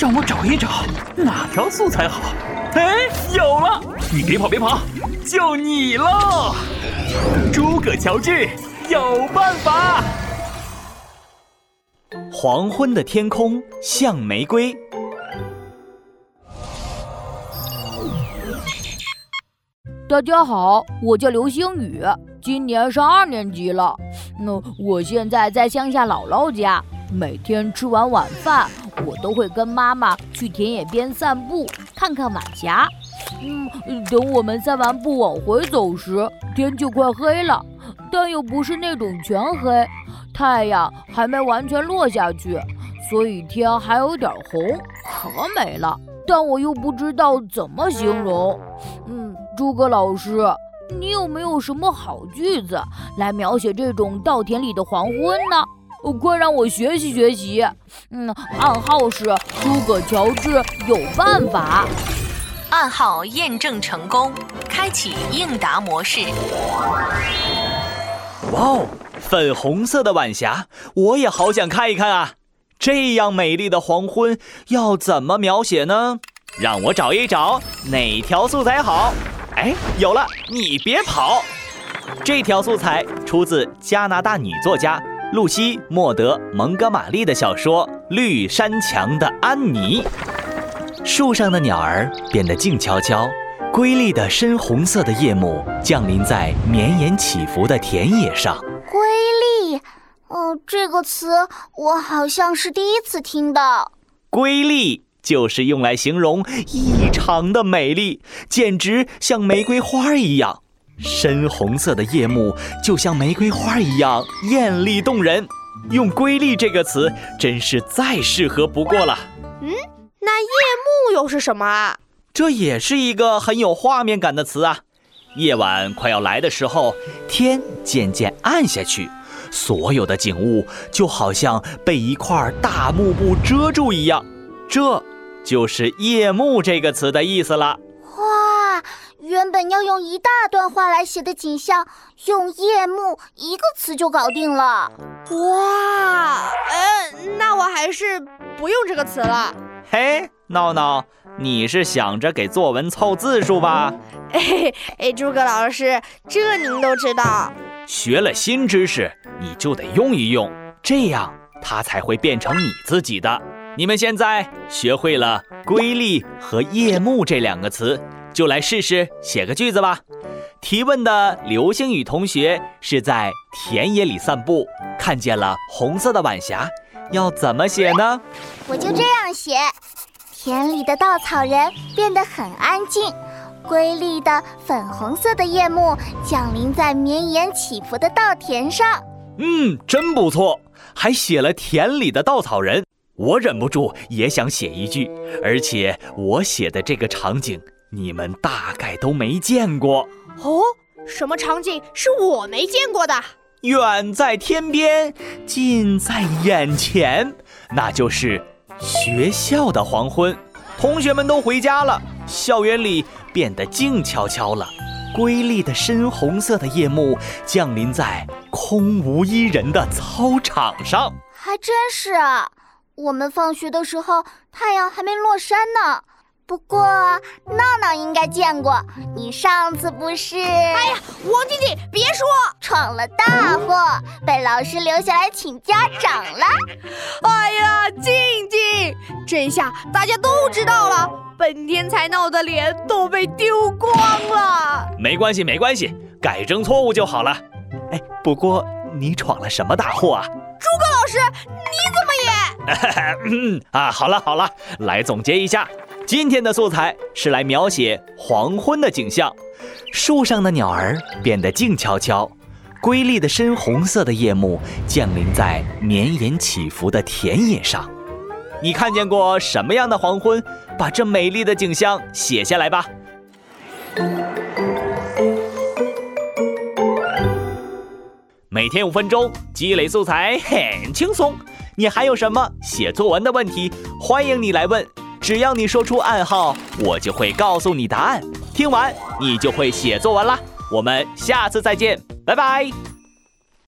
让我找一找哪条素材好。哎，有了！你别跑，别跑，就你喽！诸葛乔治有办法。黄昏的天空像玫瑰。大家好，我叫流星雨，今年上二年级了。那我现在在乡下姥姥家，每天吃完晚饭，我都会跟妈妈去田野边散步，看看晚霞。嗯，等我们散完步往回走时，天就快黑了，但又不是那种全黑，太阳还没完全落下去，所以天还有点红，可美了。但我又不知道怎么形容。嗯。诸葛老师，你有没有什么好句子来描写这种稻田里的黄昏呢？快让我学习学习。嗯，暗号是诸葛乔治有办法。暗号验证成功，开启应答模式。哇哦，粉红色的晚霞，我也好想看一看啊！这样美丽的黄昏要怎么描写呢？让我找一找哪条素材好。哎，有了！你别跑。这条素材出自加拿大女作家露西·莫德·蒙哥马利的小说《绿山墙的安妮》。树上的鸟儿变得静悄悄，瑰丽的深红色的夜幕降临在绵延起伏的田野上。瑰丽，哦，这个词我好像是第一次听到。瑰丽。就是用来形容异常的美丽，简直像玫瑰花一样。深红色的夜幕就像玫瑰花一样艳丽动人，用“瑰丽”这个词真是再适合不过了。嗯，那夜幕又是什么啊？这也是一个很有画面感的词啊。夜晚快要来的时候，天渐渐暗下去，所有的景物就好像被一块大幕布遮住一样。这。就是“夜幕”这个词的意思了。哇，原本要用一大段话来写的景象，用“夜幕”一个词就搞定了。哇，嗯，那我还是不用这个词了。嘿，闹闹，你是想着给作文凑字数吧？哎哎，诸葛老师，这您都知道。学了新知识，你就得用一用，这样它才会变成你自己的。你们现在学会了“瑰丽”和“夜幕”这两个词，就来试试写个句子吧。提问的刘星宇同学是在田野里散步，看见了红色的晚霞，要怎么写呢？我就这样写：田里的稻草人变得很安静，瑰丽的粉红色的夜幕降临在绵延起伏的稻田上。嗯，真不错，还写了田里的稻草人。我忍不住也想写一句，而且我写的这个场景，你们大概都没见过哦。什么场景是我没见过的？远在天边，近在眼前，那就是学校的黄昏。同学们都回家了，校园里变得静悄悄了。瑰丽的深红色的夜幕降临在空无一人的操场上，还真是啊。我们放学的时候，太阳还没落山呢。不过闹闹应该见过，你上次不是？哎呀，王静静，别说，闯了大祸，被老师留下来请家长了。哎呀，静静，这下大家都知道了，本天才闹的脸都被丢光了。没关系，没关系，改正错误就好了。哎，不过你闯了什么大祸啊？诸葛老师，你怎么也…… 嗯啊，好了好了，来总结一下，今天的素材是来描写黄昏的景象，树上的鸟儿变得静悄悄，瑰丽的深红色的夜幕降临在绵延起伏的田野上。你看见过什么样的黄昏？把这美丽的景象写下来吧。每天五分钟，积累素材很轻松。你还有什么写作文的问题？欢迎你来问，只要你说出暗号，我就会告诉你答案。听完，你就会写作文啦。我们下次再见，拜拜。